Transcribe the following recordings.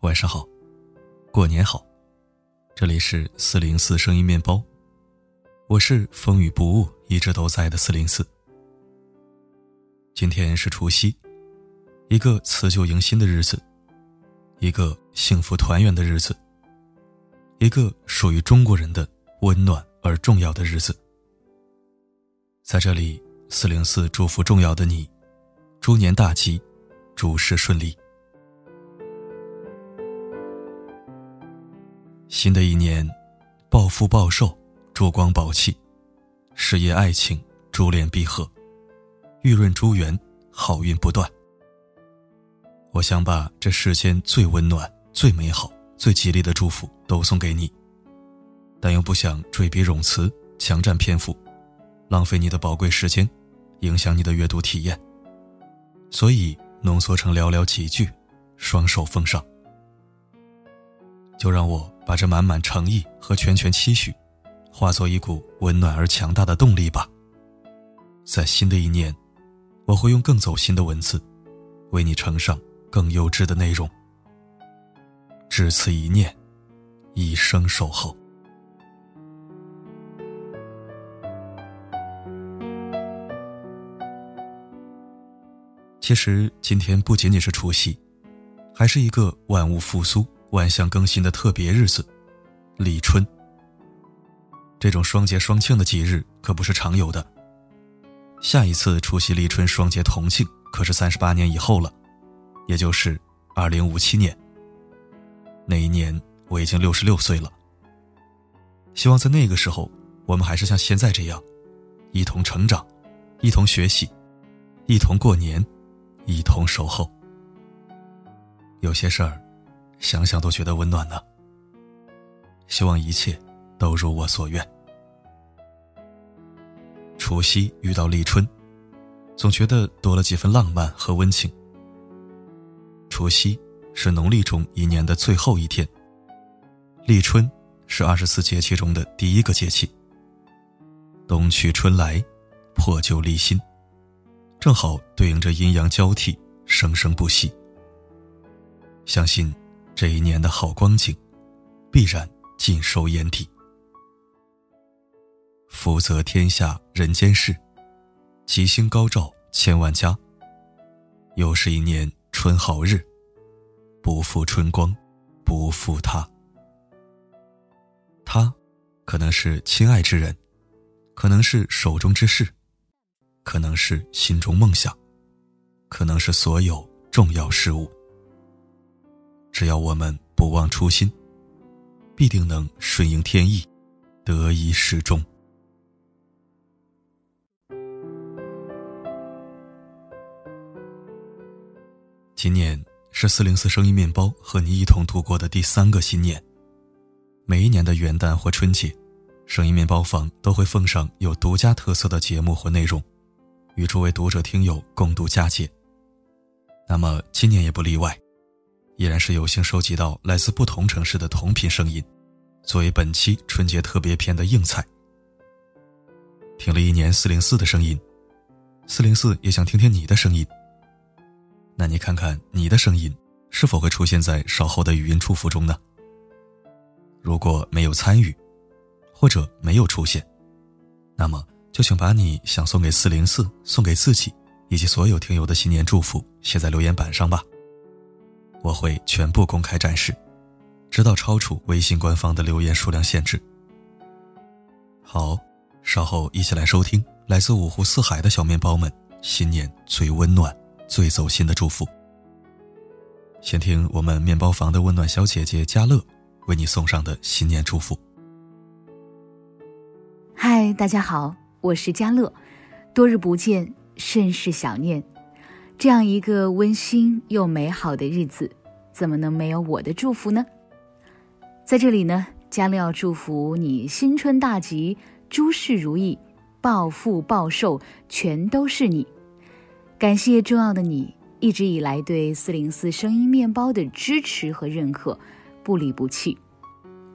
晚上好，过年好，这里是四零四声音面包，我是风雨不误一直都在的四零四。今天是除夕，一个辞旧迎新的日子，一个幸福团圆的日子，一个属于中国人的温暖而重要的日子。在这里，四零四祝福重要的你，猪年大吉，诸事顺利。新的一年，暴富暴瘦，珠光宝气，事业爱情，珠联璧合，玉润珠圆，好运不断。我想把这世间最温暖、最美好、最吉利的祝福都送给你，但又不想赘笔冗词，强占篇幅，浪费你的宝贵时间，影响你的阅读体验，所以浓缩成寥寥几句，双手奉上。就让我把这满满诚意和拳拳期许，化作一股温暖而强大的动力吧。在新的一年，我会用更走心的文字，为你呈上更优质的内容。只此一念，一生守候。其实今天不仅仅是除夕，还是一个万物复苏。万象更新的特别日子，立春。这种双节双庆的节日可不是常有的。下一次除夕立春双节同庆，可是三十八年以后了，也就是二零五七年。那一年我已经六十六岁了。希望在那个时候，我们还是像现在这样，一同成长，一同学习，一同过年，一同守候。有些事儿。想想都觉得温暖呢。希望一切都如我所愿。除夕遇到立春，总觉得多了几分浪漫和温情。除夕是农历中一年的最后一天，立春是二十四节气中的第一个节气。冬去春来，破旧立新，正好对应着阴阳交替，生生不息。相信。这一年的好光景，必然尽收眼底。福泽天下人间事，吉星高照千万家。又是一年春好日，不负春光，不负他。他，可能是亲爱之人，可能是手中之事，可能是心中梦想，可能是所有重要事物。只要我们不忘初心，必定能顺应天意，得以始终。今年是四零四声音面包和你一同度过的第三个新年。每一年的元旦或春节，声音面包房都会奉上有独家特色的节目或内容，与诸位读者听友共度佳节。那么今年也不例外。依然是有幸收集到来自不同城市的同频声音，作为本期春节特别篇的硬菜。听了一年四零四的声音，四零四也想听听你的声音。那你看看你的声音是否会出现在稍后的语音祝福中呢？如果没有参与，或者没有出现，那么就请把你想送给四零四、送给自己以及所有听友的新年祝福写在留言板上吧。我会全部公开展示，直到超出微信官方的留言数量限制。好，稍后一起来收听来自五湖四海的小面包们新年最温暖、最走心的祝福。先听我们面包房的温暖小姐姐佳乐为你送上的新年祝福。嗨，大家好，我是佳乐，多日不见，甚是想念。这样一个温馨又美好的日子，怎么能没有我的祝福呢？在这里呢，佳乐要祝福你新春大吉，诸事如意，暴富暴瘦，全都是你。感谢重要的你一直以来对四零四声音面包的支持和认可，不离不弃。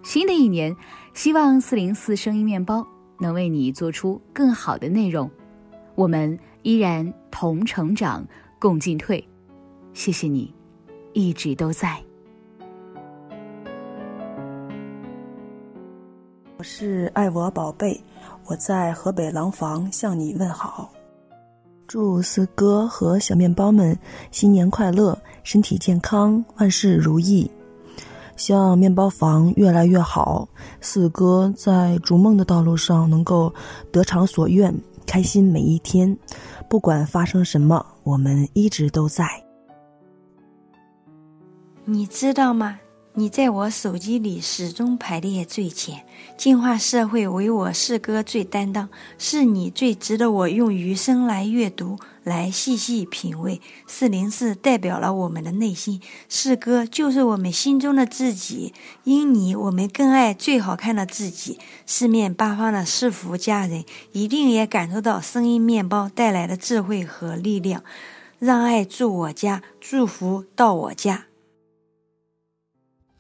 新的一年，希望四零四声音面包能为你做出更好的内容。我们依然同成长。共进退。谢谢你一直都在。我是爱我宝贝我在河北廊坊向你问好。祝四哥和小面包们新年快乐身体健康万事如意。希望面包房越来越好四哥在逐梦的道路上能够得偿所愿开心每一天不管发生什么。我们一直都在。你知道吗？你在我手机里始终排列最前，进化社会唯我四哥最担当，是你最值得我用余生来阅读，来细细品味。四零四代表了我们的内心，四哥就是我们心中的自己，因你，我们更爱最好看的自己。四面八方的四福家人一定也感受到声音面包带来的智慧和力量，让爱住我家，祝福到我家。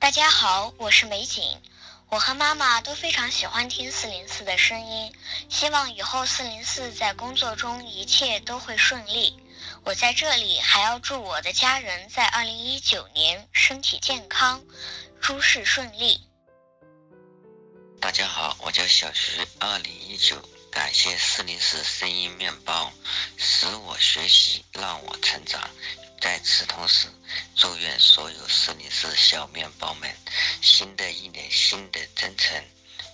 大家好，我是美景。我和妈妈都非常喜欢听四零四的声音，希望以后四零四在工作中一切都会顺利。我在这里还要祝我的家人在二零一九年身体健康，诸事顺利。大家好，我叫小徐。二零一九，感谢四零四声音面包，使我学习，让我成长。在此同时，祝愿所有四零四小面包们，新的一年新的征程，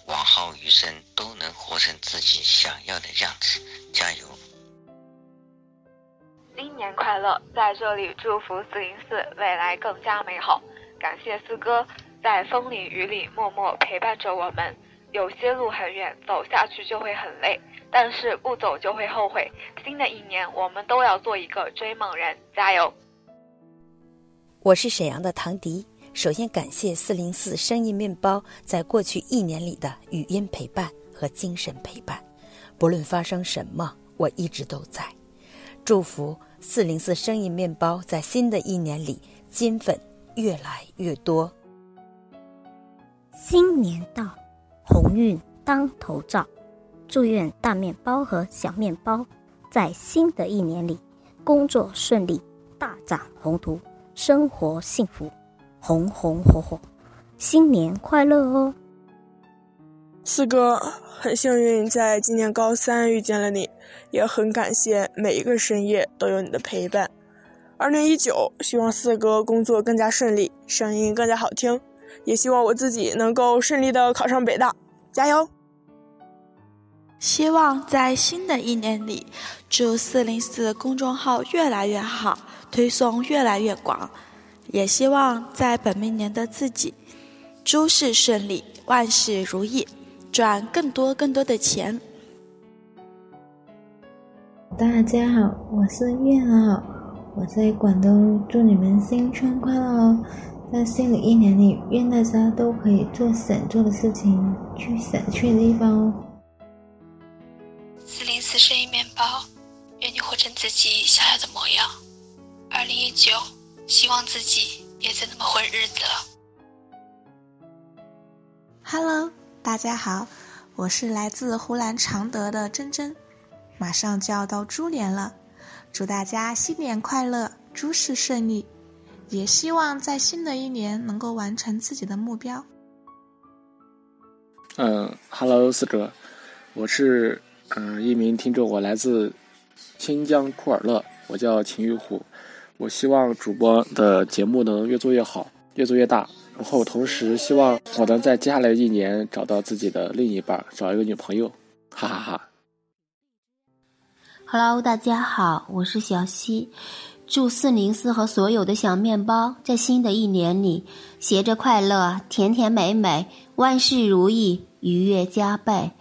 往后余生都能活成自己想要的样子，加油！新年快乐！在这里祝福四零四未来更加美好。感谢四哥在风里雨里默默陪伴着我们。有些路很远，走下去就会很累，但是不走就会后悔。新的一年，我们都要做一个追梦人，加油！我是沈阳的唐迪，首先感谢四零四生意面包在过去一年里的语音陪伴和精神陪伴，不论发生什么，我一直都在。祝福四零四生意面包在新的一年里金粉越来越多。新年到。鸿运当头照，祝愿大面包和小面包在新的一年里工作顺利，大展宏图，生活幸福，红红火火，新年快乐哦！四哥，很幸运在今年高三遇见了你，也很感谢每一个深夜都有你的陪伴。二零一九，希望四哥工作更加顺利，声音更加好听。也希望我自己能够顺利的考上北大，加油！希望在新的一年里，祝四零四公众号越来越好，推送越来越广。也希望在本命年的自己，诸事顺利，万事如意，赚更多更多的钱。大家好，我是月儿，我在广东，祝你们新春快乐哦！在新的一年里，愿大家都可以做想做的事情，去想去的地方哦。四零四声音面包，愿你活成自己想要的模样。二零一九，希望自己别再那么混日子了。Hello，大家好，我是来自湖南常德的珍珍。马上就要到猪年了，祝大家新年快乐，诸事顺利。也希望在新的一年能够完成自己的目标。嗯，Hello，四哥，我是嗯一名听众，我来自新疆库尔勒，我叫秦玉虎。我希望主播的节目能越做越好，越做越大。然后同时希望我能在接下来一年找到自己的另一半，找一个女朋友。哈哈哈。Hello，大家好，我是小溪。祝四零四和所有的小面包在新的一年里，携着快乐，甜甜美美，万事如意，愉悦加倍。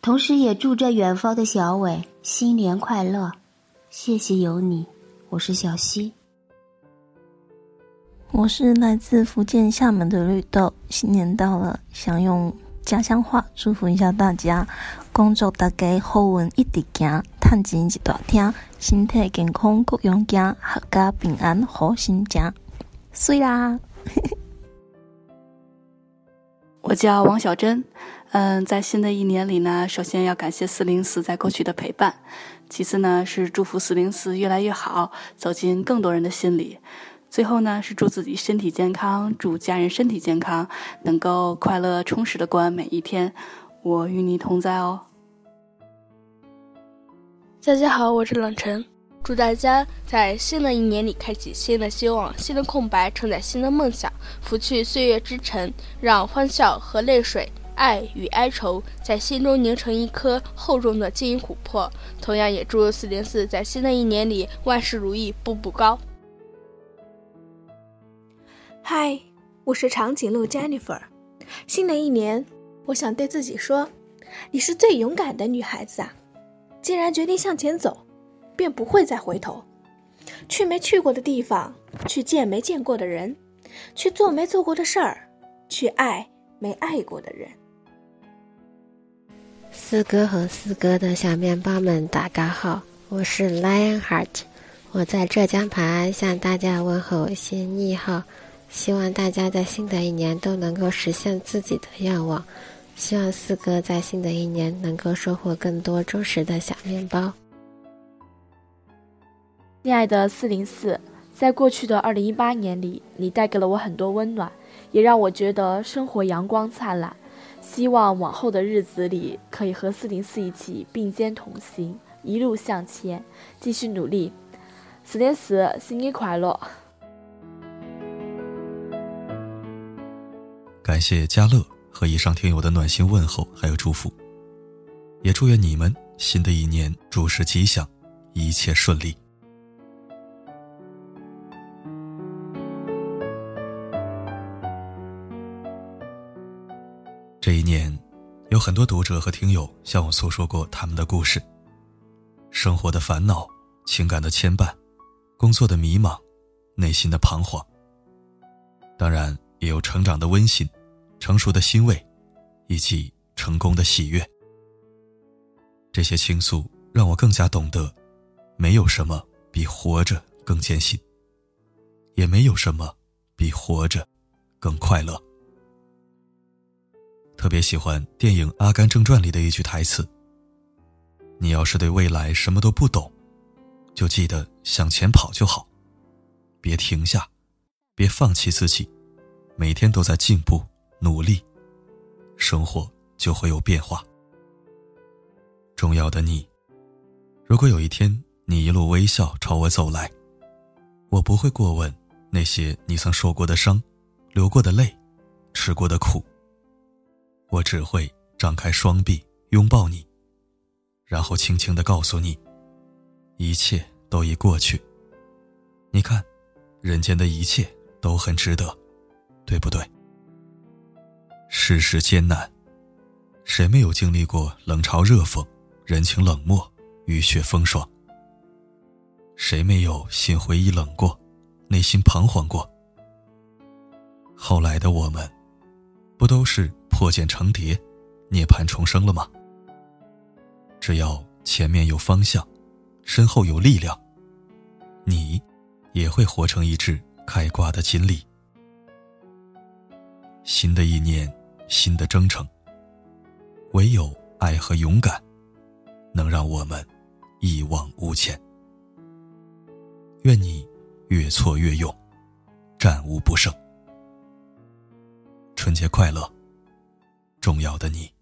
同时也祝这远方的小伟新年快乐。谢谢有你，我是小溪。我是来自福建厦门的绿豆。新年到了，想用家乡话祝福一下大家。工作大家好运一直行，趁钱一大厅，身体健康各样行，阖家平安好心情。碎啦！我叫王小珍。嗯，在新的一年里呢，首先要感谢四零四在过去的陪伴，其次呢是祝福四零四越来越好，走进更多人的心里。最后呢，是祝自己身体健康，祝家人身体健康，能够快乐充实的过完每一天。我与你同在哦。大家好，我是冷晨，祝大家在新的一年里开启新的希望，新的空白承载新的梦想，拂去岁月之尘，让欢笑和泪水。爱与哀愁在心中凝成一颗厚重的金银琥珀。同样，也祝四零四在新的一年里万事如意，步步高。嗨，我是长颈鹿 Jennifer。新的一年，我想对自己说：“你是最勇敢的女孩子啊！既然决定向前走，便不会再回头。去没去过的地方，去见没见过的人，去做没做过的事儿，去爱没爱过的人。”四哥和四哥的小面包们，大家好，我是 Lionheart，我在浙江磐安向大家问候新年好，希望大家在新的一年都能够实现自己的愿望，希望四哥在新的一年能够收获更多忠实的小面包。亲爱的四零四，在过去的二零一八年里，你带给了我很多温暖，也让我觉得生活阳光灿烂。希望往后的日子里，可以和四零四一起并肩同行，一路向前，继续努力。四零四，新年快乐！感谢家乐和以上听友的暖心问候，还有祝福，也祝愿你们新的一年诸事吉祥，一切顺利。这一年，有很多读者和听友向我诉说过他们的故事。生活的烦恼、情感的牵绊、工作的迷茫、内心的彷徨。当然，也有成长的温馨、成熟的欣慰，以及成功的喜悦。这些倾诉让我更加懂得，没有什么比活着更艰辛，也没有什么比活着更快乐。特别喜欢电影《阿甘正传》里的一句台词：“你要是对未来什么都不懂，就记得向前跑就好，别停下，别放弃自己，每天都在进步努力，生活就会有变化。重要的你，如果有一天你一路微笑朝我走来，我不会过问那些你曾受过的伤、流过的泪、吃过的苦。”我只会张开双臂拥抱你，然后轻轻的告诉你，一切都已过去。你看，人间的一切都很值得，对不对？世事艰难，谁没有经历过冷嘲热讽、人情冷漠、雨雪风霜？谁没有心灰意冷过，内心彷徨过？后来的我们，不都是？破茧成蝶，涅槃重生了吗？只要前面有方向，身后有力量，你也会活成一只开挂的锦鲤。新的一年，新的征程，唯有爱和勇敢，能让我们一往无前。愿你越挫越勇，战无不胜。春节快乐！重要的你。